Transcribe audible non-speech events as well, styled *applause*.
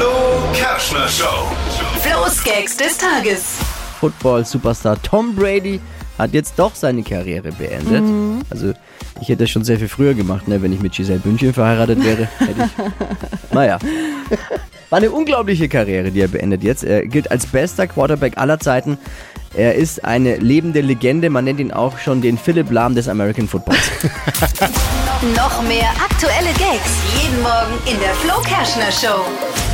Flo Kerschner Show. Flo's Gags des Tages. Football-Superstar Tom Brady hat jetzt doch seine Karriere beendet. Mhm. Also ich hätte das schon sehr viel früher gemacht, ne? wenn ich mit Giselle Bündchen verheiratet wäre. Hätte ich. *laughs* Naja. War eine unglaubliche Karriere, die er beendet jetzt. Er gilt als bester Quarterback aller Zeiten. Er ist eine lebende Legende. Man nennt ihn auch schon den Philipp Lahm des American Footballs. *laughs* Noch mehr aktuelle Gags jeden Morgen in der Flo Kerschner Show.